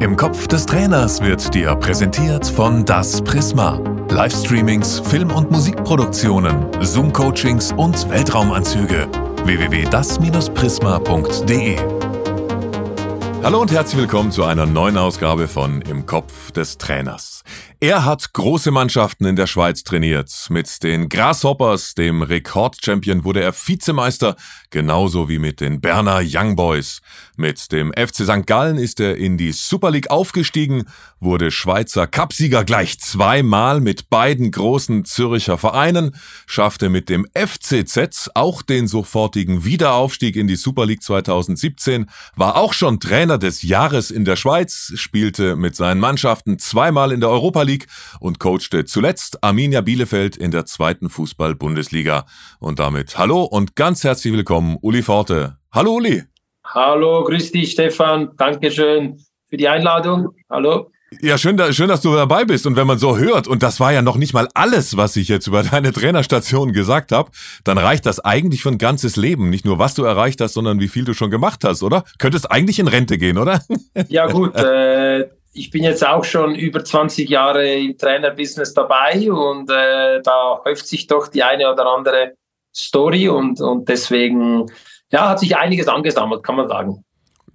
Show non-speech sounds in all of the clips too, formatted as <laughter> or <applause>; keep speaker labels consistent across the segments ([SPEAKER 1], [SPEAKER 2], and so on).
[SPEAKER 1] Im Kopf des Trainers wird dir präsentiert von Das Prisma. Livestreamings, Film- und Musikproduktionen, Zoom-Coachings und Weltraumanzüge. www.das-prisma.de Hallo und herzlich willkommen zu einer neuen Ausgabe von Im Kopf des Trainers. Er hat große Mannschaften in der Schweiz trainiert. Mit den Grasshoppers, dem Rekordchampion, wurde er Vizemeister, genauso wie mit den Berner Young Boys. Mit dem FC St. Gallen ist er in die Super League aufgestiegen, wurde Schweizer Cupsieger gleich zweimal mit beiden großen Zürcher Vereinen, schaffte mit dem FCZ auch den sofortigen Wiederaufstieg in die Super League 2017, war auch schon Trainer des Jahres in der Schweiz, spielte mit seinen Mannschaften zweimal in der Europa League und coachte zuletzt Arminia Bielefeld in der zweiten Fußball-Bundesliga. Und damit hallo und ganz herzlich willkommen, Uli Forte. Hallo Uli.
[SPEAKER 2] Hallo, grüß dich Stefan. Dankeschön für die Einladung. Hallo.
[SPEAKER 1] Ja, schön, schön, dass du dabei bist. Und wenn man so hört, und das war ja noch nicht mal alles, was ich jetzt über <laughs> deine Trainerstation gesagt habe, dann reicht das eigentlich für ein ganzes Leben. Nicht nur, was du erreicht hast, sondern wie viel du schon gemacht hast, oder? Könntest eigentlich in Rente gehen, oder?
[SPEAKER 2] Ja, gut. <laughs> Äh, ich bin jetzt auch schon über 20 Jahre im Trainerbusiness dabei und äh, da häuft sich doch die eine oder andere Story und, und deswegen ja, hat sich einiges angesammelt, kann man sagen.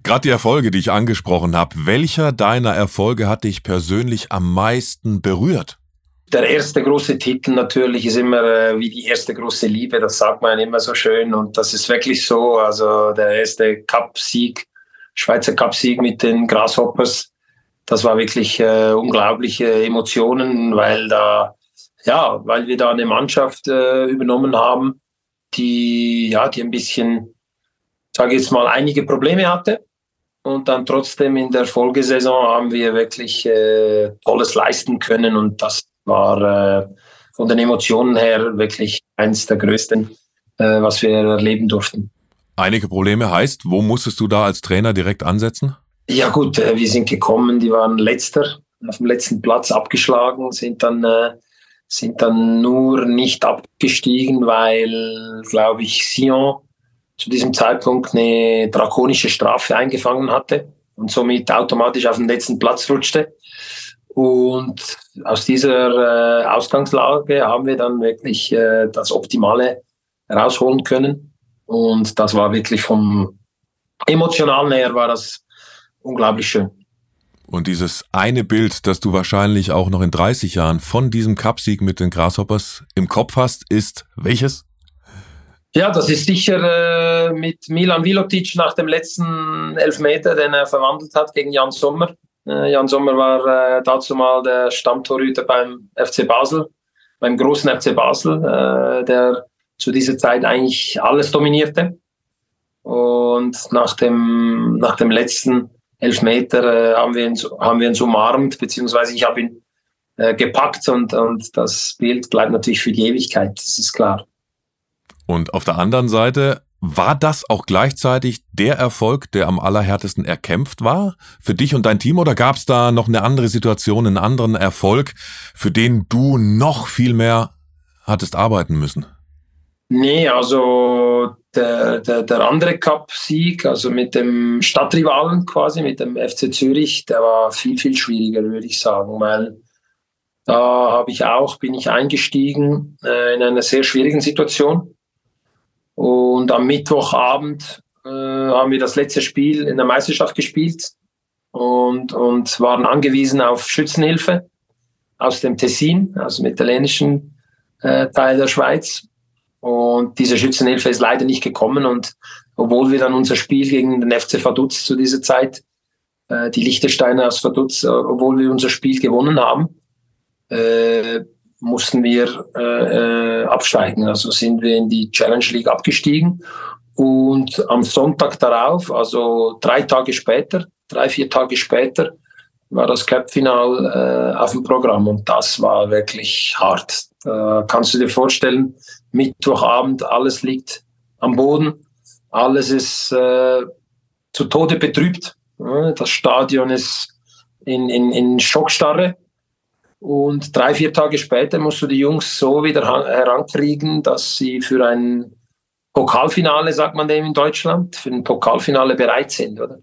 [SPEAKER 1] Gerade die Erfolge, die ich angesprochen habe, welcher deiner Erfolge hat dich persönlich am meisten berührt?
[SPEAKER 2] Der erste große Titel natürlich ist immer äh, wie die erste große Liebe, das sagt man immer so schön und das ist wirklich so. Also der erste Cup-Sieg, Schweizer Cup-Sieg mit den Grasshoppers, das war wirklich äh, unglaubliche Emotionen, weil da, ja, weil wir da eine Mannschaft äh, übernommen haben, die, ja, die ein bisschen, sage ich jetzt mal, einige Probleme hatte. Und dann trotzdem in der Folgesaison haben wir wirklich äh, Tolles leisten können. Und das war äh, von den Emotionen her wirklich eines der größten, äh, was wir erleben durften.
[SPEAKER 1] Einige Probleme heißt, wo musstest du da als Trainer direkt ansetzen?
[SPEAKER 2] Ja gut, äh, wir sind gekommen, die waren letzter, auf dem letzten Platz abgeschlagen, sind dann, äh, sind dann nur nicht abgestiegen, weil, glaube ich, Sion zu diesem Zeitpunkt eine drakonische Strafe eingefangen hatte und somit automatisch auf den letzten Platz rutschte. Und aus dieser äh, Ausgangslage haben wir dann wirklich äh, das Optimale rausholen können. Und das war wirklich vom emotionalen her war das unglaublich schön.
[SPEAKER 1] Und dieses eine Bild, das du wahrscheinlich auch noch in 30 Jahren von diesem Cupsieg mit den Grasshoppers im Kopf hast, ist welches?
[SPEAKER 2] Ja, das ist sicher äh, mit Milan Vilotic nach dem letzten Elfmeter, den er verwandelt hat gegen Jan Sommer. Äh, Jan Sommer war äh, dazu mal der Stammtorhüter beim FC Basel, beim großen FC Basel, äh, der zu dieser Zeit eigentlich alles dominierte. Und nach dem, nach dem letzten Elfmeter äh, haben, wir ihn, haben wir ihn umarmt, beziehungsweise ich habe ihn äh, gepackt und, und das Bild bleibt natürlich für die Ewigkeit, das ist klar.
[SPEAKER 1] Und auf der anderen Seite, war das auch gleichzeitig der Erfolg, der am allerhärtesten erkämpft war für dich und dein Team oder gab es da noch eine andere Situation, einen anderen Erfolg, für den du noch viel mehr hattest arbeiten müssen?
[SPEAKER 2] Nee, also der, der, der andere Cup-Sieg, also mit dem Stadtrivalen quasi, mit dem FC Zürich, der war viel, viel schwieriger, würde ich sagen, weil da habe ich auch, bin ich eingestiegen äh, in einer sehr schwierigen Situation. Und am Mittwochabend äh, haben wir das letzte Spiel in der Meisterschaft gespielt und, und waren angewiesen auf Schützenhilfe aus dem Tessin, also dem italienischen äh, Teil der Schweiz. Und diese Schützenhilfe ist leider nicht gekommen. Und obwohl wir dann unser Spiel gegen den FC Vaduz zu dieser Zeit, äh, die Liechtensteiner aus Vaduz, äh, obwohl wir unser Spiel gewonnen haben, äh, mussten wir äh, äh, absteigen. Also sind wir in die Challenge League abgestiegen. Und am Sonntag darauf, also drei Tage später, drei, vier Tage später, war das Cup-Final äh, auf dem Programm. Und das war wirklich hart. Da kannst du dir vorstellen, Mittwochabend, alles liegt am Boden, alles ist äh, zu Tode betrübt. Das Stadion ist in, in, in Schockstarre. Und drei, vier Tage später musst du die Jungs so wieder herankriegen, dass sie für ein Pokalfinale, sagt man dem in Deutschland, für ein Pokalfinale bereit sind. Oder?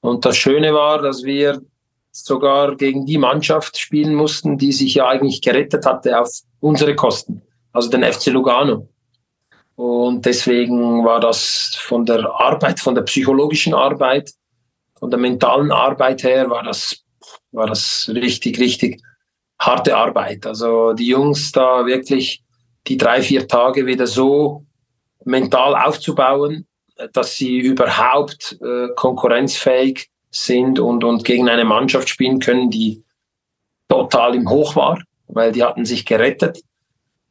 [SPEAKER 2] Und das Schöne war, dass wir sogar gegen die Mannschaft spielen mussten, die sich ja eigentlich gerettet hatte auf unsere Kosten, also den FC Lugano. Und deswegen war das von der Arbeit, von der psychologischen Arbeit, von der mentalen Arbeit her, war das, war das richtig, richtig harte Arbeit. Also die Jungs da wirklich die drei, vier Tage wieder so mental aufzubauen, dass sie überhaupt äh, konkurrenzfähig sind und, und gegen eine Mannschaft spielen können, die total im Hoch war, weil die hatten sich gerettet.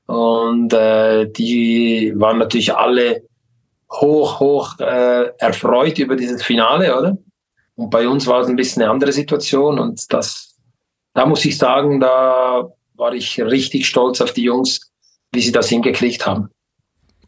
[SPEAKER 2] Und äh, die waren natürlich alle hoch, hoch äh, erfreut über dieses Finale, oder? Und bei uns war es ein bisschen eine andere Situation und das, da muss ich sagen, da war ich richtig stolz auf die Jungs, wie sie das hingekriegt haben.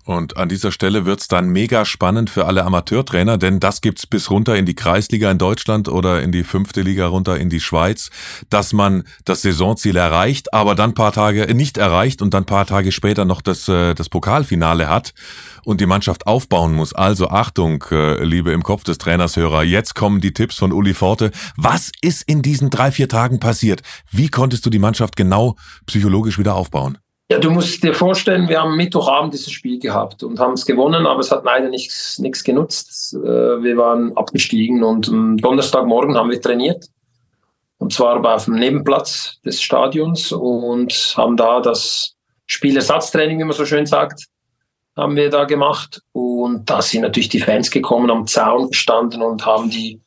[SPEAKER 1] Und an dieser Stelle wird's dann mega spannend für alle Amateurtrainer, denn das gibt's bis runter in die Kreisliga in Deutschland oder in die fünfte Liga runter in die Schweiz, dass man das Saisonziel erreicht, aber dann paar Tage nicht erreicht und dann paar Tage später noch das, äh, das Pokalfinale hat und die Mannschaft aufbauen muss. Also Achtung, äh, liebe im Kopf des Trainers Hörer, jetzt kommen die Tipps von Uli Forte. Was ist in diesen drei, vier Tagen passiert? Wie konntest du die Mannschaft genau psychologisch wieder aufbauen?
[SPEAKER 2] Ja, du musst dir vorstellen, wir haben Mittwochabend dieses Spiel gehabt und haben es gewonnen, aber es hat leider nichts, nichts genutzt. Äh, wir waren abgestiegen und am Donnerstagmorgen haben wir trainiert. Und zwar aber auf dem Nebenplatz des Stadions und haben da das Spielersatztraining, wie man so schön sagt, haben wir da gemacht. Und da sind natürlich die Fans gekommen, am Zaun gestanden und haben die,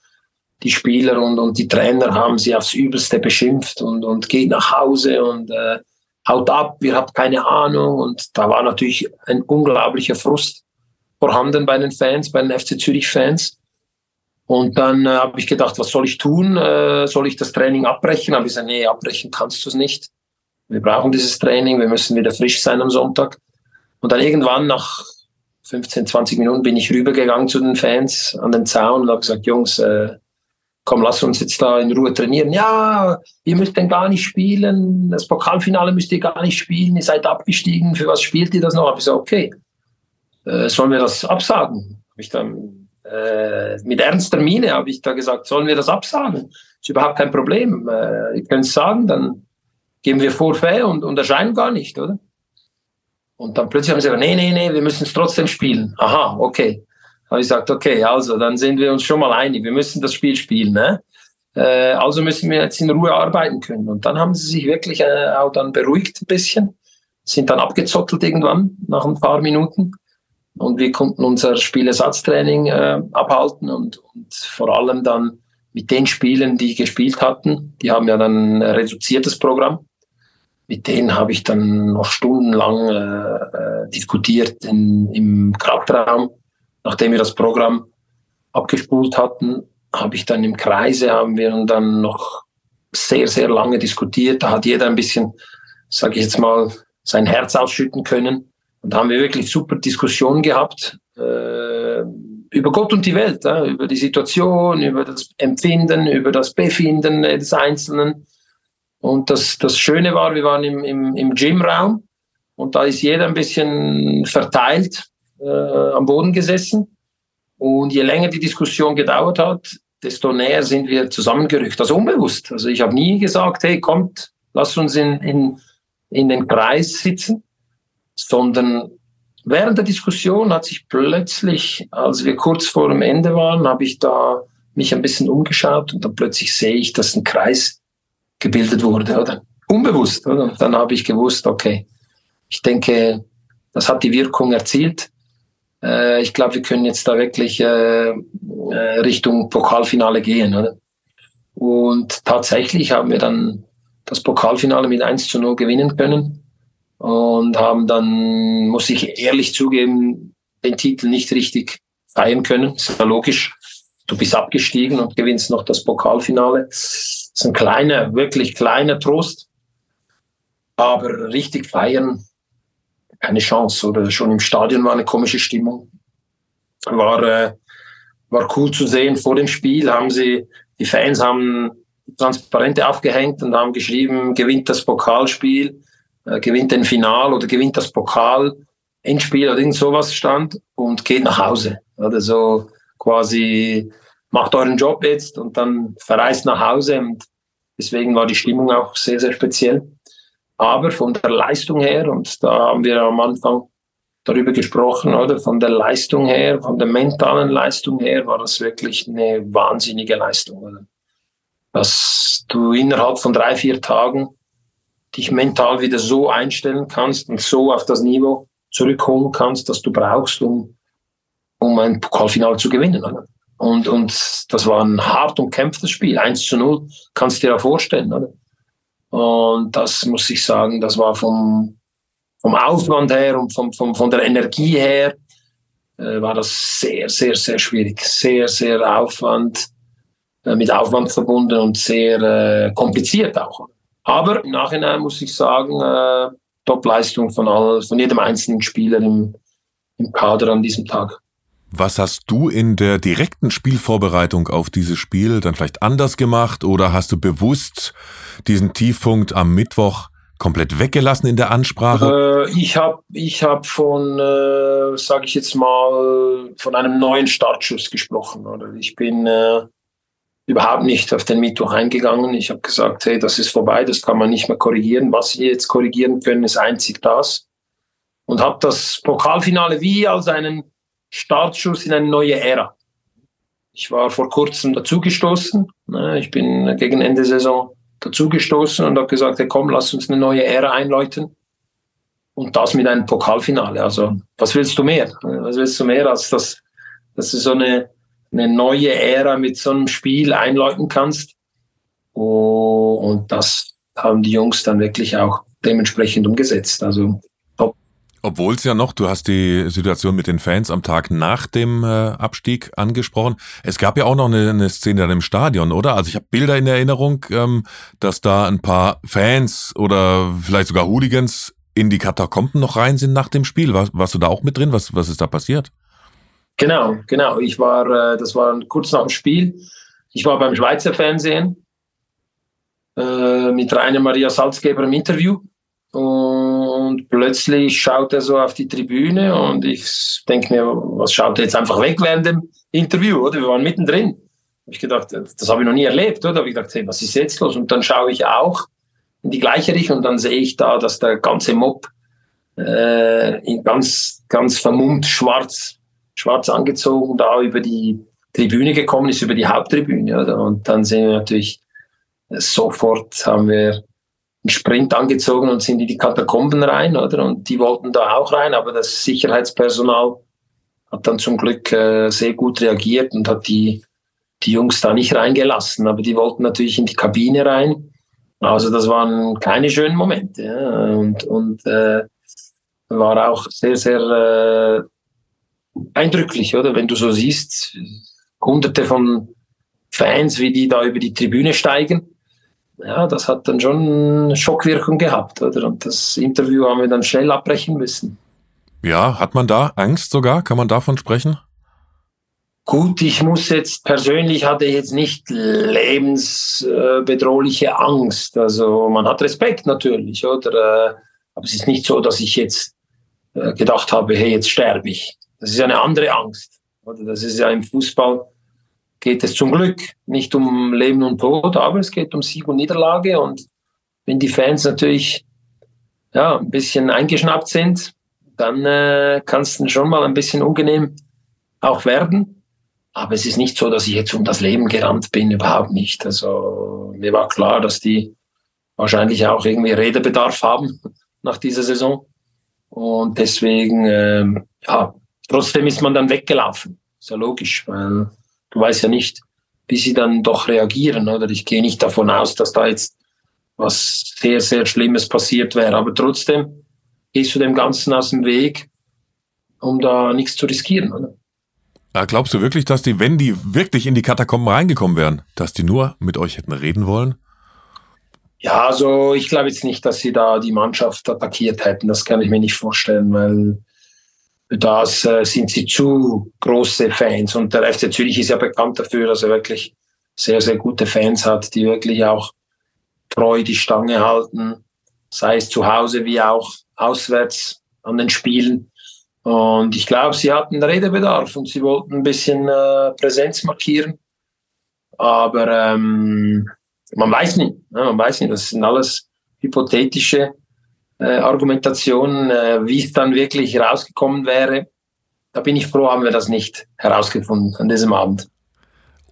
[SPEAKER 2] die Spieler und, und die Trainer haben sie aufs Übelste beschimpft und, und geht nach Hause und äh, haut ab, ihr habt keine Ahnung. Und da war natürlich ein unglaublicher Frust vorhanden bei den Fans, bei den FC Zürich-Fans. Und dann äh, habe ich gedacht, was soll ich tun? Äh, soll ich das Training abbrechen? Habe ich gesagt, nee, abbrechen kannst du es nicht. Wir brauchen dieses Training, wir müssen wieder frisch sein am Sonntag. Und dann irgendwann nach 15, 20 Minuten bin ich rübergegangen zu den Fans an den Zaun und habe gesagt, Jungs, äh, komm, lass uns jetzt da in Ruhe trainieren. Ja, ihr müsst denn gar nicht spielen. Das Pokalfinale müsst ihr gar nicht spielen. Ihr seid abgestiegen. Für was spielt ihr das noch? Hab ich gesagt, okay, äh, sollen wir das absagen? Hab ich dann äh, mit ernster Miene habe ich da gesagt, sollen wir das absagen? Ist überhaupt kein Problem. Äh, ihr könnt es sagen, dann geben wir Vorfälle und, und erscheinen gar nicht, oder? Und dann plötzlich haben sie gesagt, nee, nee, nee, wir müssen es trotzdem spielen. Aha, okay habe ich gesagt, okay, also dann sind wir uns schon mal einig, wir müssen das Spiel spielen. Ne? Äh, also müssen wir jetzt in Ruhe arbeiten können. Und dann haben sie sich wirklich äh, auch dann beruhigt ein bisschen, sind dann abgezottelt irgendwann nach ein paar Minuten. Und wir konnten unser Spielersatztraining äh, abhalten und, und vor allem dann mit den Spielen, die gespielt hatten, die haben ja dann ein reduziertes Programm. Mit denen habe ich dann noch stundenlang äh, äh diskutiert in, im Kraftraum nachdem wir das Programm abgespult hatten, habe ich dann im Kreise, haben wir dann noch sehr, sehr lange diskutiert. Da hat jeder ein bisschen, sage ich jetzt mal, sein Herz ausschütten können. Und da haben wir wirklich super Diskussionen gehabt äh, über Gott und die Welt, äh, über die Situation, über das Empfinden, über das Befinden des Einzelnen. Und das, das Schöne war, wir waren im, im, im Gymraum und da ist jeder ein bisschen verteilt äh, am Boden gesessen. Und je länger die Diskussion gedauert hat, desto näher sind wir zusammengerückt. Also unbewusst. Also ich habe nie gesagt, hey, kommt, lass uns in, in, in den Kreis sitzen, sondern während der Diskussion hat sich plötzlich, als wir kurz vor dem Ende waren, habe ich da mich ein bisschen umgeschaut und dann plötzlich sehe ich, dass ein Kreis gebildet wurde, oder? Unbewusst, oder? Dann habe ich gewusst, okay, ich denke, das hat die Wirkung erzielt. Äh, ich glaube, wir können jetzt da wirklich äh, äh, Richtung Pokalfinale gehen. Oder? Und tatsächlich haben wir dann das Pokalfinale mit 1 zu 0 gewinnen können und haben dann, muss ich ehrlich zugeben, den Titel nicht richtig feiern können. Ist ja logisch. Du bist abgestiegen und gewinnst noch das Pokalfinale. Das ist ein kleiner, wirklich kleiner Trost. Aber richtig feiern keine Chance. Oder schon im Stadion war eine komische Stimmung. War, äh, war cool zu sehen. Vor dem Spiel haben sie, die Fans haben Transparente aufgehängt und haben geschrieben, gewinnt das Pokalspiel, äh, gewinnt den Final oder gewinnt das Pokal, Endspiel oder irgend sowas stand und geht nach Hause. Oder so quasi macht euren Job jetzt und dann verreist nach Hause und Deswegen war die Stimmung auch sehr, sehr speziell. Aber von der Leistung her, und da haben wir am Anfang darüber gesprochen, oder? Von der Leistung her, von der mentalen Leistung her, war das wirklich eine wahnsinnige Leistung. Oder? Dass du innerhalb von drei, vier Tagen dich mental wieder so einstellen kannst und so auf das Niveau zurückholen kannst, das du brauchst, um, um ein Pokalfinale zu gewinnen. Oder? Und, und das war ein hart umkämpftes Spiel. 1 zu 0, kannst du dir ja vorstellen. Oder? Und das muss ich sagen, das war vom, vom Aufwand her und vom, vom, von der Energie her, äh, war das sehr, sehr, sehr schwierig. Sehr, sehr Aufwand, äh, mit Aufwand verbunden und sehr äh, kompliziert auch. Aber im Nachhinein muss ich sagen, äh, Top-Leistung von, von jedem einzelnen Spieler im, im Kader an diesem Tag.
[SPEAKER 1] Was hast du in der direkten Spielvorbereitung auf dieses Spiel dann vielleicht anders gemacht oder hast du bewusst diesen Tiefpunkt am Mittwoch komplett weggelassen in der Ansprache?
[SPEAKER 2] Äh, ich habe ich hab von, äh, sage ich jetzt mal, von einem neuen Startschuss gesprochen. Oder? Ich bin äh, überhaupt nicht auf den Mittwoch eingegangen. Ich habe gesagt, hey, das ist vorbei, das kann man nicht mehr korrigieren. Was wir jetzt korrigieren können, ist einzig das. Und habe das Pokalfinale wie als einen Startschuss in eine neue Ära. Ich war vor kurzem dazugestoßen. Ne, ich bin gegen Ende Saison dazugestoßen und habe gesagt, hey, komm, lass uns eine neue Ära einläuten. Und das mit einem Pokalfinale. Also, was willst du mehr? Was willst du mehr, als dass, dass du so eine, eine neue Ära mit so einem Spiel einläuten kannst? Oh, und das haben die Jungs dann wirklich auch dementsprechend umgesetzt. Also
[SPEAKER 1] obwohl es ja noch, du hast die Situation mit den Fans am Tag nach dem äh, Abstieg angesprochen. Es gab ja auch noch eine, eine Szene dann im Stadion, oder? Also ich habe Bilder in Erinnerung, ähm, dass da ein paar Fans oder vielleicht sogar Hooligans in die Katakomben noch rein sind nach dem Spiel. War, warst du da auch mit drin? Was, was ist da passiert?
[SPEAKER 2] Genau, genau. Ich war, äh, das war kurz nach dem Spiel. Ich war beim Schweizer Fernsehen äh, mit Rainer Maria Salzgeber im Interview. Und plötzlich schaut er so auf die Tribüne und ich denke mir, was schaut er jetzt einfach weg während dem Interview, oder? Wir waren mittendrin. Habe ich gedacht, das habe ich noch nie erlebt, oder? Habe ich gedacht, hey, was ist jetzt los? Und dann schaue ich auch in die gleiche Richtung und dann sehe ich da, dass der ganze Mob äh, ganz, ganz vermummt schwarz, schwarz angezogen da über die Tribüne gekommen ist, über die Haupttribüne, oder? Und dann sehen wir natürlich, sofort haben wir einen Sprint angezogen und sind in die Katakomben rein, oder? Und die wollten da auch rein, aber das Sicherheitspersonal hat dann zum Glück äh, sehr gut reagiert und hat die, die Jungs da nicht reingelassen. Aber die wollten natürlich in die Kabine rein. Also das waren keine schönen Momente. Ja. Und, und äh, war auch sehr, sehr äh, eindrücklich, oder? Wenn du so siehst, hunderte von Fans, wie die da über die Tribüne steigen ja, das hat dann schon Schockwirkung gehabt, oder? Und das Interview haben wir dann schnell abbrechen müssen.
[SPEAKER 1] Ja, hat man da Angst sogar? Kann man davon sprechen?
[SPEAKER 2] Gut, ich muss jetzt persönlich hatte ich jetzt nicht lebensbedrohliche Angst. Also man hat Respekt natürlich, oder? Aber es ist nicht so, dass ich jetzt äh, gedacht habe, hey, jetzt sterbe ich. Das ist eine andere Angst. Oder das ist ja im Fußball geht es zum Glück nicht um Leben und Tod, aber es geht um Sieg und Niederlage. Und wenn die Fans natürlich ja, ein bisschen eingeschnappt sind, dann äh, kann es schon mal ein bisschen unangenehm auch werden. Aber es ist nicht so, dass ich jetzt um das Leben gerannt bin, überhaupt nicht. Also mir war klar, dass die wahrscheinlich auch irgendwie Redebedarf haben <laughs> nach dieser Saison. Und deswegen, ähm, ja, trotzdem ist man dann weggelaufen. Ist ja logisch, weil du weißt ja nicht, wie sie dann doch reagieren. Oder ich gehe nicht davon aus, dass da jetzt was sehr, sehr Schlimmes passiert wäre. Aber trotzdem gehst du dem Ganzen aus dem Weg, um da nichts zu riskieren. Oder?
[SPEAKER 1] Ja, glaubst du wirklich, dass die, wenn die wirklich in die Katakomben reingekommen wären, dass die nur mit euch hätten reden wollen?
[SPEAKER 2] Ja, also ich glaube jetzt nicht, dass sie da die Mannschaft attackiert hätten. Das kann ich mir nicht vorstellen, weil das äh, sind sie zu große Fans. Und der FC Zürich ist ja bekannt dafür, dass er wirklich sehr, sehr gute Fans hat, die wirklich auch treu die Stange halten, sei es zu Hause wie auch auswärts an den Spielen. Und ich glaube, sie hatten Redebedarf und sie wollten ein bisschen äh, Präsenz markieren. Aber ähm, man weiß nicht, ne? man weiß nicht, das sind alles hypothetische äh, Argumentationen, äh, wie es dann wirklich rausgekommen wäre. Da bin ich froh, haben wir das nicht herausgefunden an diesem Abend.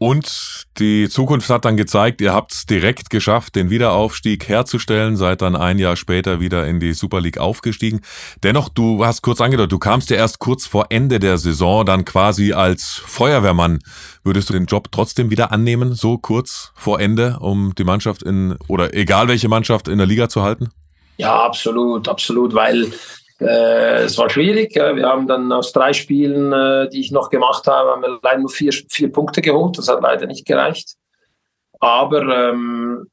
[SPEAKER 1] Und die Zukunft hat dann gezeigt, ihr habt es direkt geschafft, den Wiederaufstieg herzustellen, seid dann ein Jahr später wieder in die Super League aufgestiegen. Dennoch, du hast kurz angedeutet, du kamst ja erst kurz vor Ende der Saison, dann quasi als Feuerwehrmann. Würdest du den Job trotzdem wieder annehmen, so kurz vor Ende, um die Mannschaft in, oder egal welche Mannschaft in der Liga zu halten?
[SPEAKER 2] Ja, absolut, absolut, weil äh, es war schwierig. Ja. Wir haben dann aus drei Spielen, äh, die ich noch gemacht habe, haben wir leider nur vier, vier Punkte geholt. Das hat leider nicht gereicht. Aber ähm,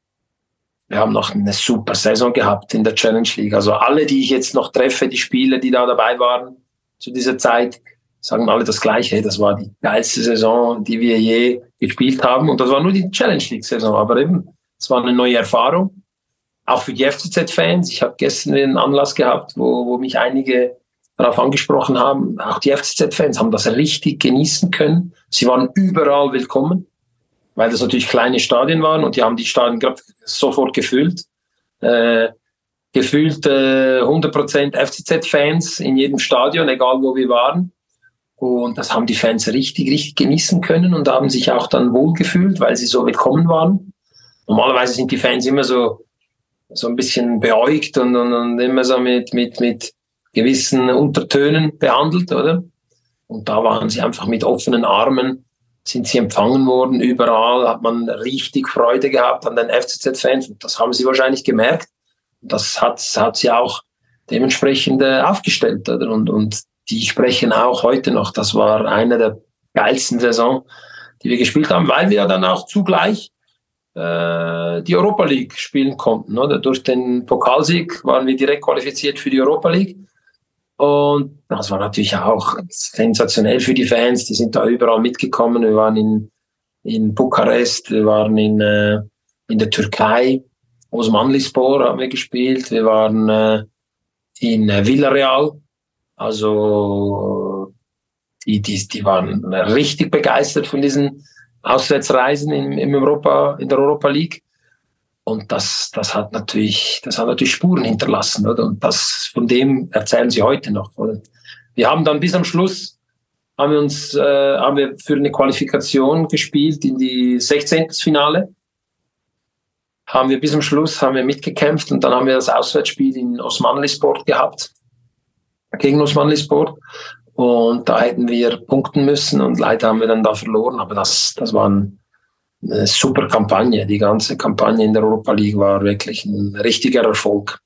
[SPEAKER 2] wir haben noch eine super Saison gehabt in der Challenge League. Also alle, die ich jetzt noch treffe, die Spieler, die da dabei waren zu dieser Zeit, sagen alle das Gleiche. Das war die geilste Saison, die wir je gespielt haben. Und das war nur die Challenge League Saison. Aber eben, es war eine neue Erfahrung auch für die FCZ-Fans. Ich habe gestern einen Anlass gehabt, wo, wo mich einige darauf angesprochen haben. Auch die FCZ-Fans haben das richtig genießen können. Sie waren überall willkommen, weil das natürlich kleine Stadien waren und die haben die Stadien sofort gefüllt. Äh, gefühlt äh, 100% FCZ-Fans in jedem Stadion, egal wo wir waren. Und das haben die Fans richtig, richtig genießen können und haben sich auch dann wohlgefühlt, weil sie so willkommen waren. Normalerweise sind die Fans immer so so ein bisschen beäugt und, und, und immer so mit, mit, mit gewissen Untertönen behandelt, oder? Und da waren sie einfach mit offenen Armen, sind sie empfangen worden. Überall hat man richtig Freude gehabt an den FCZ-Fans. Und das haben sie wahrscheinlich gemerkt. Das hat, hat sie auch dementsprechend äh, aufgestellt, oder? Und, und die sprechen auch heute noch. Das war eine der geilsten Saison, die wir gespielt haben, weil wir dann auch zugleich äh, die Europa League spielen konnten. Oder? Durch den Pokalsieg waren wir direkt qualifiziert für die Europa League. Und das war natürlich auch sensationell für die Fans. Die sind da überall mitgekommen. Wir waren in, in Bukarest, wir waren in, äh, in der Türkei, Osmanlispor haben wir gespielt, wir waren äh, in äh, Villarreal. Also die, die, die waren richtig begeistert von diesen Auswärtsreisen im, im Europa, in der Europa League. Und das, das hat natürlich, das hat natürlich Spuren hinterlassen, oder? Und das, von dem erzählen sie heute noch, oder? Wir haben dann bis am Schluss, haben wir uns, äh, haben wir für eine Qualifikation gespielt in die 16. Finale. Haben wir bis am Schluss, haben wir mitgekämpft und dann haben wir das Auswärtsspiel in Osmanlisport gehabt. Gegen Osmanlisport. Und da hätten wir punkten müssen und leider haben wir dann da verloren. Aber das, das war eine super Kampagne. Die ganze Kampagne in der Europa League war wirklich ein richtiger Erfolg.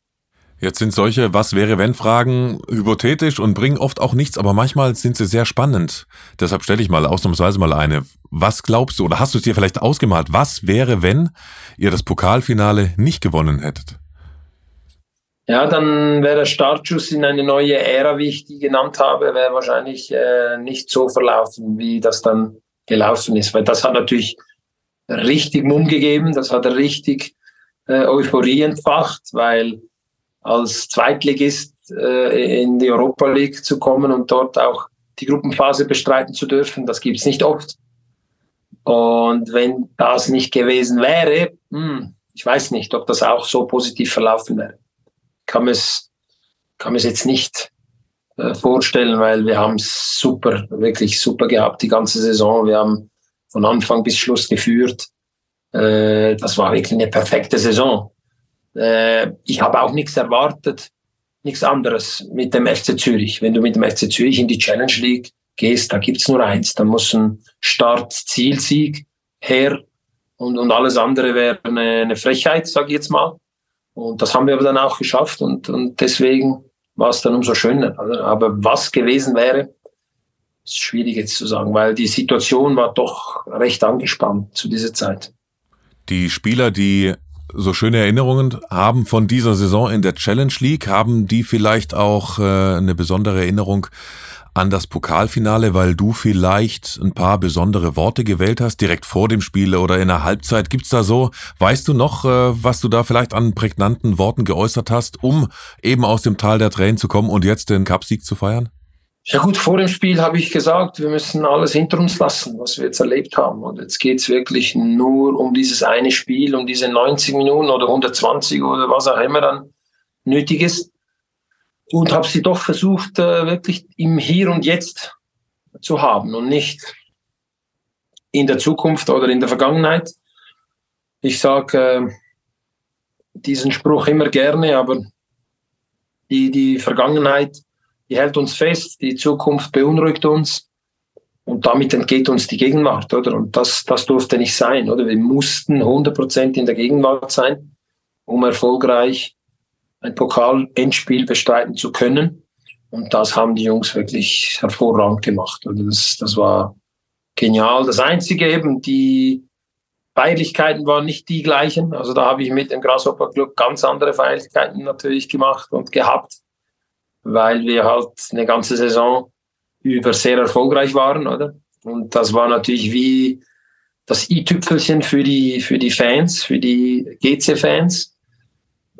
[SPEAKER 1] Jetzt sind solche Was wäre wenn Fragen hypothetisch und bringen oft auch nichts, aber manchmal sind sie sehr spannend. Deshalb stelle ich mal ausnahmsweise mal eine. Was glaubst du oder hast du es dir vielleicht ausgemalt? Was wäre, wenn ihr das Pokalfinale nicht gewonnen hättet?
[SPEAKER 2] Ja, dann wäre der Startschuss in eine neue Ära, wie ich die genannt habe, wäre wahrscheinlich äh, nicht so verlaufen, wie das dann gelaufen ist. Weil das hat natürlich richtig Mumm gegeben, das hat richtig äh, Euphorie entfacht, weil als Zweitligist äh, in die Europa League zu kommen und dort auch die Gruppenphase bestreiten zu dürfen, das gibt's nicht oft. Und wenn das nicht gewesen wäre, hm, ich weiß nicht, ob das auch so positiv verlaufen wäre kann man es kann es jetzt nicht äh, vorstellen, weil wir haben es super, wirklich super gehabt die ganze Saison. Wir haben von Anfang bis Schluss geführt. Äh, das war wirklich eine perfekte Saison. Äh, ich habe auch nichts erwartet, nichts anderes mit dem FC Zürich. Wenn du mit dem FC Zürich in die Challenge League gehst, da gibt's nur eins. Da muss ein Start-Zielsieg her und, und alles andere wäre eine, eine Frechheit, sage ich jetzt mal. Und das haben wir aber dann auch geschafft und, und deswegen war es dann umso schöner. Aber was gewesen wäre, ist schwierig jetzt zu sagen, weil die Situation war doch recht angespannt zu dieser Zeit.
[SPEAKER 1] Die Spieler, die so schöne Erinnerungen haben von dieser Saison in der Challenge League, haben die vielleicht auch äh, eine besondere Erinnerung an das Pokalfinale, weil du vielleicht ein paar besondere Worte gewählt hast, direkt vor dem Spiel oder in der Halbzeit. Gibt's da so, weißt du noch, äh, was du da vielleicht an prägnanten Worten geäußert hast, um eben aus dem Tal der Tränen zu kommen und jetzt den Cupsieg zu feiern?
[SPEAKER 2] Ja gut, vor dem Spiel habe ich gesagt, wir müssen alles hinter uns lassen, was wir jetzt erlebt haben. Und jetzt geht es wirklich nur um dieses eine Spiel, um diese 90 Minuten oder 120 oder was auch immer dann nötig ist. Und habe sie doch versucht, äh, wirklich im Hier und Jetzt zu haben und nicht in der Zukunft oder in der Vergangenheit. Ich sage äh, diesen Spruch immer gerne, aber die, die Vergangenheit die hält uns fest, die Zukunft beunruhigt uns und damit entgeht uns die Gegenwart, oder? Und das, das durfte nicht sein, oder? Wir mussten 100% in der Gegenwart sein, um erfolgreich ein Pokal-Endspiel bestreiten zu können. Und das haben die Jungs wirklich hervorragend gemacht. Also das, das war genial. Das Einzige eben, die Feierlichkeiten waren nicht die gleichen. Also da habe ich mit dem Grasshopper Club ganz andere Feierlichkeiten natürlich gemacht und gehabt weil wir halt eine ganze Saison über sehr erfolgreich waren, oder? Und das war natürlich wie das i-Tüpfelchen für die, für die Fans, für die GC-Fans.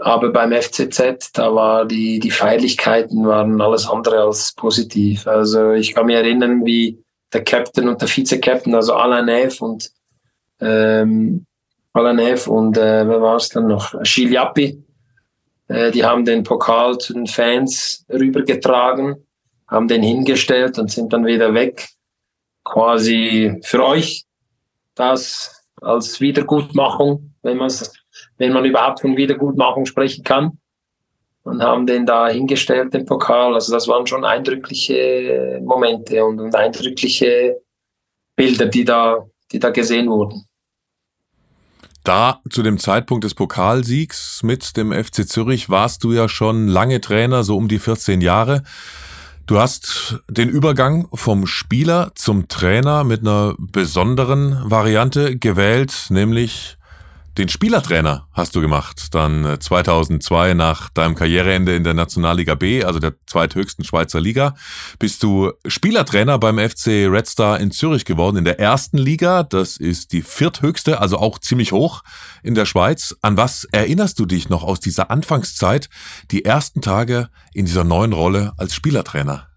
[SPEAKER 2] Aber beim FCZ, da war die, die Feierlichkeiten waren alles andere als positiv. Also ich kann mich erinnern, wie der Captain und der Vize-Captain, also Alain Neff und ähm, Alain Neff und äh, wer war es dann noch? Chiliappi, äh, die haben den Pokal zu den Fans rübergetragen, haben den hingestellt und sind dann wieder weg. Quasi für euch das als Wiedergutmachung, wenn, wenn man überhaupt von Wiedergutmachung sprechen kann. Und haben den da hingestellt, den Pokal. Also das waren schon eindrückliche Momente und, und eindrückliche Bilder, die da, die da gesehen wurden.
[SPEAKER 1] Da zu dem Zeitpunkt des Pokalsiegs mit dem FC Zürich warst du ja schon lange Trainer, so um die 14 Jahre. Du hast den Übergang vom Spieler zum Trainer mit einer besonderen Variante gewählt, nämlich den Spielertrainer hast du gemacht, dann 2002 äh, nach deinem Karriereende in der Nationalliga B, also der zweithöchsten Schweizer Liga, bist du Spielertrainer beim FC Red Star in Zürich geworden, in der ersten Liga. Das ist die vierthöchste, also auch ziemlich hoch in der Schweiz. An was erinnerst du dich noch aus dieser Anfangszeit, die ersten Tage in dieser neuen Rolle als Spielertrainer?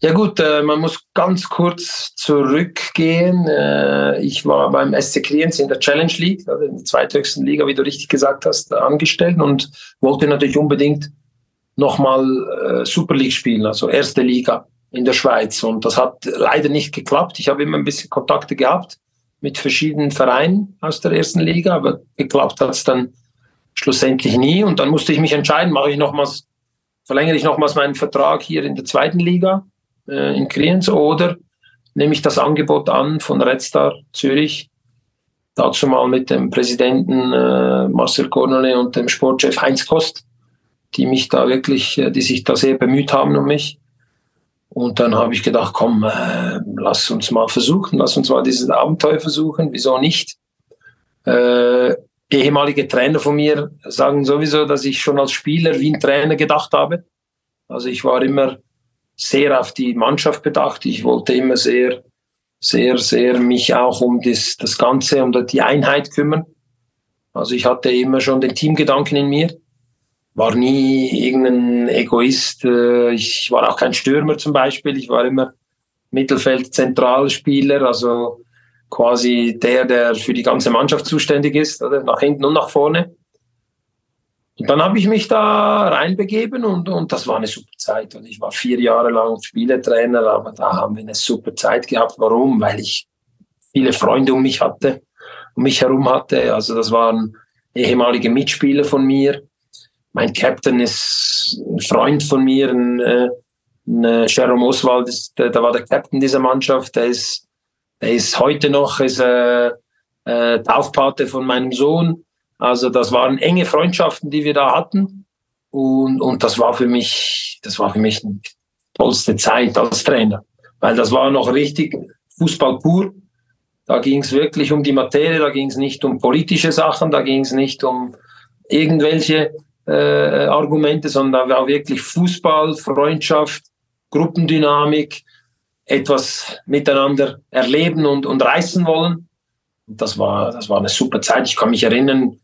[SPEAKER 2] Ja gut, äh, man muss ganz kurz zurückgehen. Äh, ich war beim SC Kriens in der Challenge League, also in der zweithöchsten Liga, wie du richtig gesagt hast, angestellt und wollte natürlich unbedingt nochmal äh, Super League spielen, also erste Liga in der Schweiz. Und das hat leider nicht geklappt. Ich habe immer ein bisschen Kontakte gehabt mit verschiedenen Vereinen aus der ersten Liga, aber geklappt hat es dann schlussendlich nie. Und dann musste ich mich entscheiden, mache ich nochmals, verlängere ich nochmals meinen Vertrag hier in der zweiten Liga äh, in Kriens oder nehme ich das Angebot an von Red Star Zürich, dazu mal mit dem Präsidenten äh, Marcel Cornelet und dem Sportchef Heinz Kost, die mich da wirklich, äh, die sich da sehr bemüht haben um mich. Und dann habe ich gedacht, komm, äh, lass uns mal versuchen, lass uns mal dieses Abenteuer versuchen, wieso nicht? Äh, ehemalige Trainer von mir sagen sowieso, dass ich schon als Spieler wie ein Trainer gedacht habe. Also ich war immer sehr auf die Mannschaft bedacht. Ich wollte immer sehr, sehr, sehr mich auch um das, das Ganze, um die Einheit kümmern. Also ich hatte immer schon den Teamgedanken in mir, war nie irgendein Egoist. Äh, ich war auch kein Stürmer zum Beispiel. Ich war immer Mittelfeld-Zentralspieler, also quasi der, der für die ganze Mannschaft zuständig ist, oder? nach hinten und nach vorne. Und dann habe ich mich da reinbegeben und, und das war eine super Zeit. Und ich war vier Jahre lang Spieletrainer, aber da haben wir eine super Zeit gehabt. Warum? Weil ich viele Freunde um mich hatte, um mich herum hatte. Also das waren ehemalige Mitspieler von mir. Mein Captain ist ein Freund von mir, ein, äh, ein äh, Jerome Oswald, ist, der, der, war der Captain dieser Mannschaft. Der ist, der ist heute noch ist, äh, äh, Taufpate von meinem Sohn. Also das waren enge Freundschaften, die wir da hatten. Und, und das war für mich, das war für mich eine tollste Zeit als Trainer. Weil das war noch richtig Fußball pur. Da ging es wirklich um die Materie, da ging es nicht um politische Sachen, da ging es nicht um irgendwelche äh, Argumente, sondern da war wirklich Fußball, Freundschaft, Gruppendynamik, etwas miteinander erleben und, und reißen wollen. Und das war, das war eine super Zeit. Ich kann mich erinnern,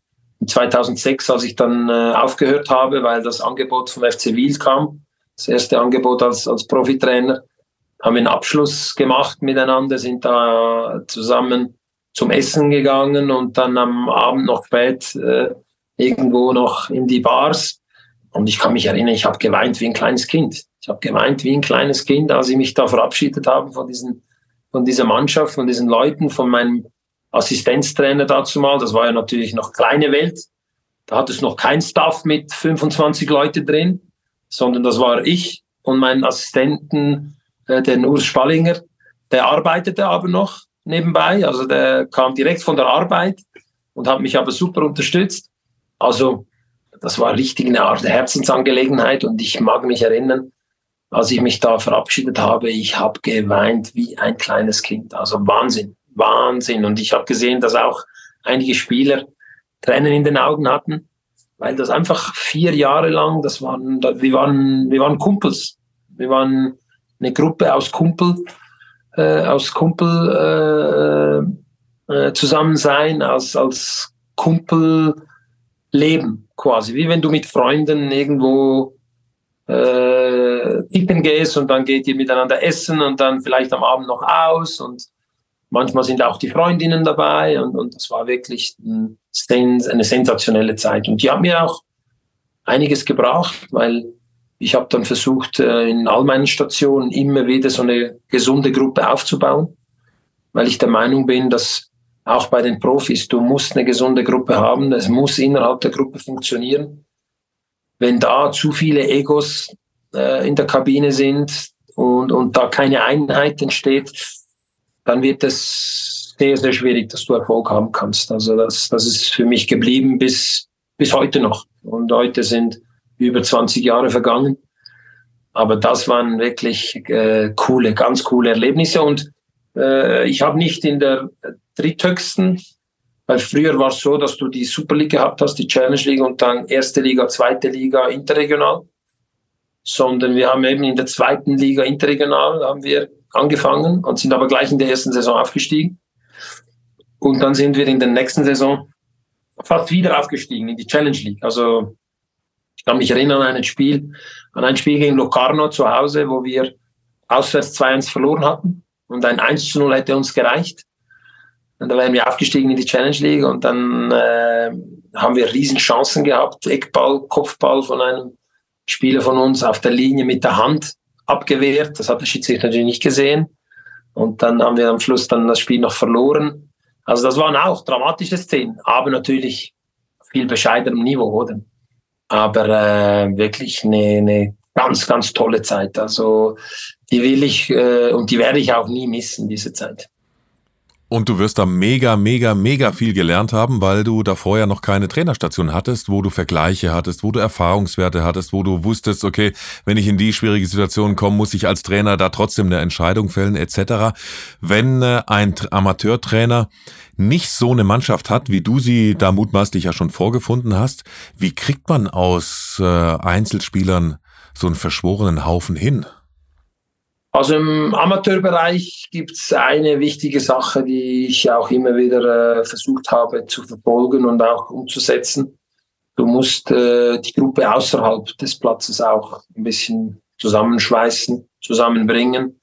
[SPEAKER 2] 2006, als ich dann äh, aufgehört habe, weil das Angebot vom FC Wiel kam, das erste Angebot als, als Profitrainer. Haben einen Abschluss gemacht miteinander, sind da zusammen zum Essen gegangen und dann am Abend noch spät äh, irgendwo noch in die Bars. Und ich kann mich erinnern, ich habe geweint wie ein kleines Kind. Ich habe geweint wie ein kleines Kind, als ich mich da verabschiedet habe von, diesen, von dieser Mannschaft, von diesen Leuten, von meinem Assistenztrainer dazu mal. Das war ja natürlich noch kleine Welt. Da hat es noch kein Staff mit 25 Leute drin, sondern das war ich und mein Assistenten, äh, den Urs Spallinger. Der arbeitete aber noch nebenbei, also der kam direkt von der Arbeit und hat mich aber super unterstützt. Also das war richtig eine Art Herzensangelegenheit und ich mag mich erinnern, als ich mich da verabschiedet habe, ich habe geweint wie ein kleines Kind. Also Wahnsinn, Wahnsinn. Und ich habe gesehen, dass auch einige Spieler Tränen in den Augen hatten, weil das einfach vier Jahre lang, das waren, wir waren, wir waren Kumpels. Wir waren eine Gruppe aus Kumpel, äh, aus Kumpel äh, äh, zusammen sein, als, als Kumpel leben quasi. Wie wenn du mit Freunden irgendwo äh, essen gehst und dann geht ihr miteinander essen und dann vielleicht am Abend noch aus und manchmal sind auch die Freundinnen dabei und, und das war wirklich ein, eine sensationelle Zeit. Und die hat mir auch einiges gebracht, weil ich habe dann versucht, äh, in all meinen Stationen immer wieder so eine gesunde Gruppe aufzubauen, weil ich der Meinung bin, dass auch bei den Profis, du musst eine gesunde Gruppe haben, es muss innerhalb der Gruppe funktionieren. Wenn da zu viele Egos äh, in der Kabine sind und, und da keine Einheit entsteht, dann wird es sehr, sehr schwierig, dass du Erfolg haben kannst. Also das, das ist für mich geblieben bis, bis heute noch. Und heute sind über 20 Jahre vergangen. Aber das waren wirklich äh, coole, ganz coole Erlebnisse. Und äh, ich habe nicht in der dritthöchsten, weil früher war es so, dass du die Super League gehabt hast, die Challenge League und dann erste Liga, zweite Liga, interregional. Sondern wir haben eben in der zweiten Liga interregional haben wir angefangen und sind aber gleich in der ersten Saison aufgestiegen. Und dann sind wir in der nächsten Saison fast wieder aufgestiegen in die Challenge League. Also ich kann mich erinnern an ein Spiel, an ein Spiel gegen Locarno zu Hause, wo wir auswärts 2-1 verloren hatten und ein 1 0 hätte uns gereicht. Und da wären wir aufgestiegen in die Challenge League und dann äh, haben wir riesen Chancen gehabt. Eckball, Kopfball von einem Spieler von uns auf der Linie mit der Hand abgewehrt. Das hat der Schiedsrichter natürlich nicht gesehen. Und dann haben wir am Schluss dann das Spiel noch verloren. Also das waren auch dramatische Szenen, aber natürlich viel bescheidenem Niveau, oder? Aber äh, wirklich eine, eine ganz, ganz tolle Zeit. Also die will ich äh, und die werde ich auch nie missen, diese Zeit.
[SPEAKER 1] Und du wirst da mega, mega, mega viel gelernt haben, weil du da vorher noch keine Trainerstation hattest, wo du Vergleiche hattest, wo du Erfahrungswerte hattest, wo du wusstest, okay, wenn ich in die schwierige Situation komme, muss ich als Trainer da trotzdem eine Entscheidung fällen, etc. Wenn äh, ein Amateurtrainer nicht so eine Mannschaft hat, wie du sie da mutmaßlich ja schon vorgefunden hast, wie kriegt man aus äh, Einzelspielern so einen verschworenen Haufen hin?
[SPEAKER 2] Also im Amateurbereich gibt es eine wichtige Sache, die ich auch immer wieder äh, versucht habe zu verfolgen und auch umzusetzen. Du musst äh, die Gruppe außerhalb des Platzes auch ein bisschen zusammenschweißen, zusammenbringen.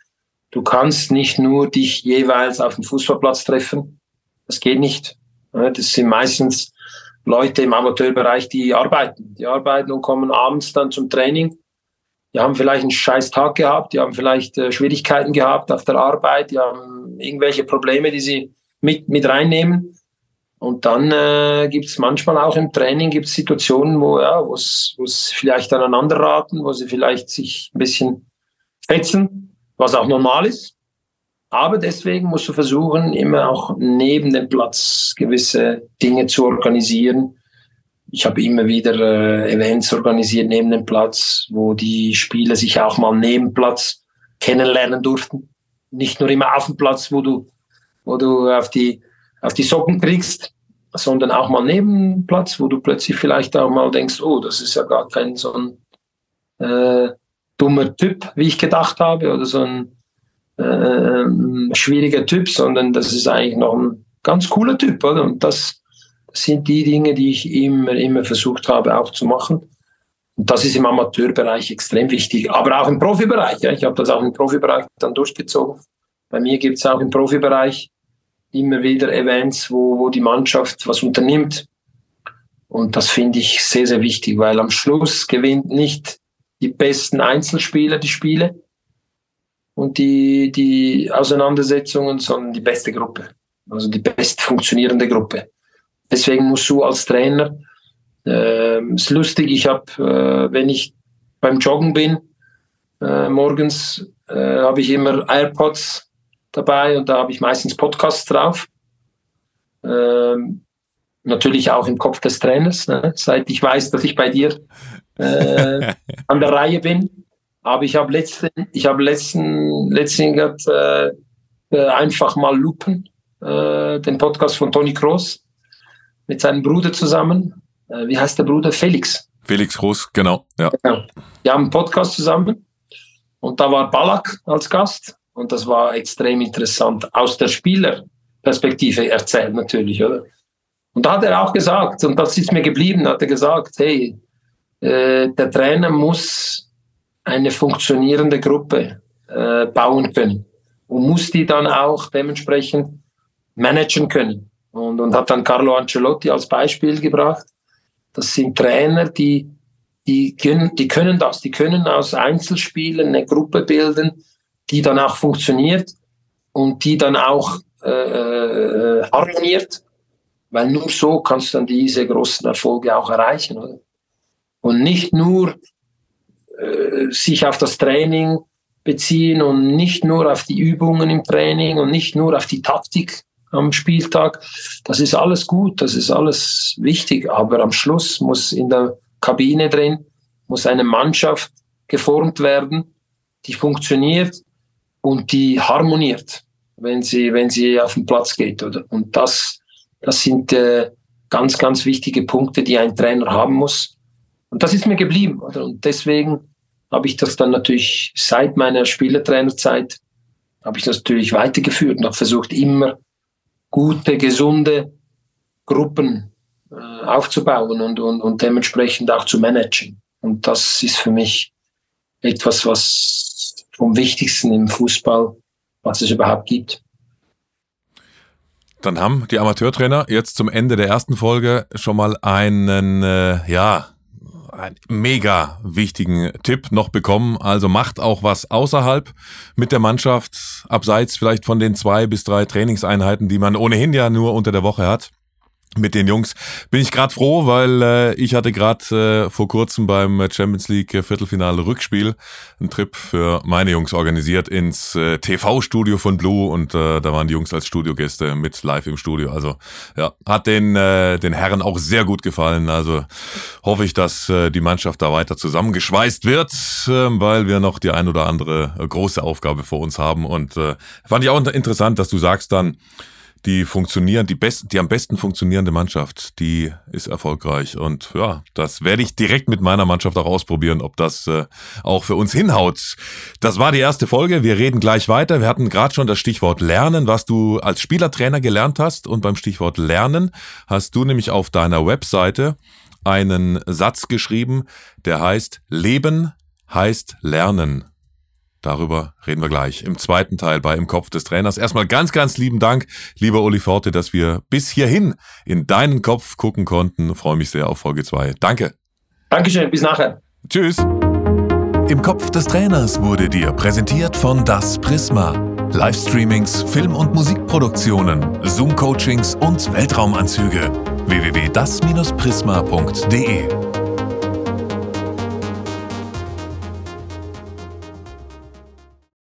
[SPEAKER 2] Du kannst nicht nur dich jeweils auf dem Fußballplatz treffen. Das geht nicht. Das sind meistens Leute im Amateurbereich, die arbeiten. Die arbeiten und kommen abends dann zum Training die haben vielleicht einen scheiß Tag gehabt, die haben vielleicht äh, Schwierigkeiten gehabt auf der Arbeit, die haben irgendwelche Probleme, die sie mit, mit reinnehmen. Und dann äh, gibt es manchmal auch im Training gibt's Situationen, wo ja, wo es vielleicht aneinander raten, wo sie vielleicht sich ein bisschen fetzen, was auch normal ist. Aber deswegen musst du versuchen, immer auch neben dem Platz gewisse Dinge zu organisieren, ich habe immer wieder äh, Events organisiert neben dem Platz, wo die Spieler sich auch mal neben Platz kennenlernen durften. Nicht nur immer auf dem Platz, wo du, wo du auf die, auf die Socken kriegst, sondern auch mal neben Platz, wo du plötzlich vielleicht auch mal denkst, oh, das ist ja gar kein so ein äh, dummer Typ, wie ich gedacht habe, oder so ein äh, schwieriger Typ, sondern das ist eigentlich noch ein ganz cooler Typ, oder? Und das sind die Dinge, die ich immer, immer versucht habe auch zu machen. Und das ist im Amateurbereich extrem wichtig, aber auch im Profibereich. Ja. Ich habe das auch im Profibereich dann durchgezogen. Bei mir gibt es auch im Profibereich immer wieder Events, wo, wo die Mannschaft was unternimmt. Und das finde ich sehr, sehr wichtig, weil am Schluss gewinnt nicht die besten Einzelspieler die Spiele und die, die Auseinandersetzungen, sondern die beste Gruppe. Also die best funktionierende Gruppe. Deswegen musst du als Trainer, äh, ist lustig, ich habe, äh, wenn ich beim Joggen bin, äh, morgens äh, habe ich immer AirPods dabei und da habe ich meistens Podcasts drauf. Ähm, natürlich auch im Kopf des Trainers, ne? seit ich weiß, dass ich bei dir äh, <laughs> an der Reihe bin. Aber ich habe letzten, ich habe letzten, letzten äh, äh, einfach mal Lupen, äh, den Podcast von Toni Kroos mit seinem Bruder zusammen. Äh, wie heißt der Bruder? Felix.
[SPEAKER 1] Felix Groß, genau. Ja.
[SPEAKER 2] genau. Wir haben einen Podcast zusammen und da war Balak als Gast und das war extrem interessant aus der Spielerperspektive erzählt natürlich, oder? Und da hat er auch gesagt, und das ist mir geblieben, hat er gesagt, hey, äh, der Trainer muss eine funktionierende Gruppe äh, bauen können und muss die dann auch dementsprechend managen können. Und, und hat dann Carlo Ancelotti als Beispiel gebracht. Das sind Trainer, die, die, können, die können das, die können aus Einzelspielen eine Gruppe bilden, die dann auch funktioniert und die dann auch äh, äh harmoniert, weil nur so kannst du dann diese großen Erfolge auch erreichen. Oder? Und nicht nur äh, sich auf das Training beziehen und nicht nur auf die Übungen im Training und nicht nur auf die Taktik am Spieltag. Das ist alles gut, das ist alles wichtig, aber am Schluss muss in der Kabine drin, muss eine Mannschaft geformt werden, die funktioniert und die harmoniert, wenn sie, wenn sie auf den Platz geht. Oder? Und das, das sind äh, ganz, ganz wichtige Punkte, die ein Trainer haben muss. Und das ist mir geblieben. Oder? Und deswegen habe ich das dann natürlich seit meiner Spielertrainerzeit, habe ich das natürlich weitergeführt und habe versucht, immer gute, gesunde Gruppen äh, aufzubauen und, und, und dementsprechend auch zu managen. Und das ist für mich etwas, was vom Wichtigsten im Fußball, was es überhaupt gibt.
[SPEAKER 1] Dann haben die Amateurtrainer jetzt zum Ende der ersten Folge schon mal einen, äh, ja, einen mega wichtigen Tipp noch bekommen. Also macht auch was außerhalb mit der Mannschaft, abseits vielleicht von den zwei bis drei Trainingseinheiten, die man ohnehin ja nur unter der Woche hat mit den Jungs. Bin ich gerade froh, weil äh, ich hatte gerade äh, vor kurzem beim Champions League Viertelfinale Rückspiel einen Trip für meine Jungs organisiert ins äh, TV-Studio von Blue und äh, da waren die Jungs als Studiogäste mit live im Studio. Also ja, hat den äh, den Herren auch sehr gut gefallen. Also hoffe ich, dass äh, die Mannschaft da weiter zusammengeschweißt wird, äh, weil wir noch die ein oder andere äh, große Aufgabe vor uns haben und äh, fand ich auch interessant, dass du sagst dann die funktionieren, die besten, die am besten funktionierende Mannschaft, die ist erfolgreich. Und ja, das werde ich direkt mit meiner Mannschaft auch ausprobieren, ob das äh, auch für uns hinhaut. Das war die erste Folge. Wir reden gleich weiter. Wir hatten gerade schon das Stichwort Lernen, was du als Spielertrainer gelernt hast. Und beim Stichwort Lernen hast du nämlich auf deiner Webseite einen Satz geschrieben, der heißt Leben heißt Lernen. Darüber reden wir gleich im zweiten Teil bei Im Kopf des Trainers. Erstmal ganz, ganz lieben Dank, lieber Uli Forte, dass wir bis hierhin in deinen Kopf gucken konnten. freue mich sehr auf Folge 2. Danke.
[SPEAKER 2] Dankeschön, bis nachher.
[SPEAKER 1] Tschüss. Im Kopf des Trainers wurde dir präsentiert von Das Prisma. Livestreamings, Film- und Musikproduktionen, Zoom-Coachings und Weltraumanzüge. www.das-prisma.de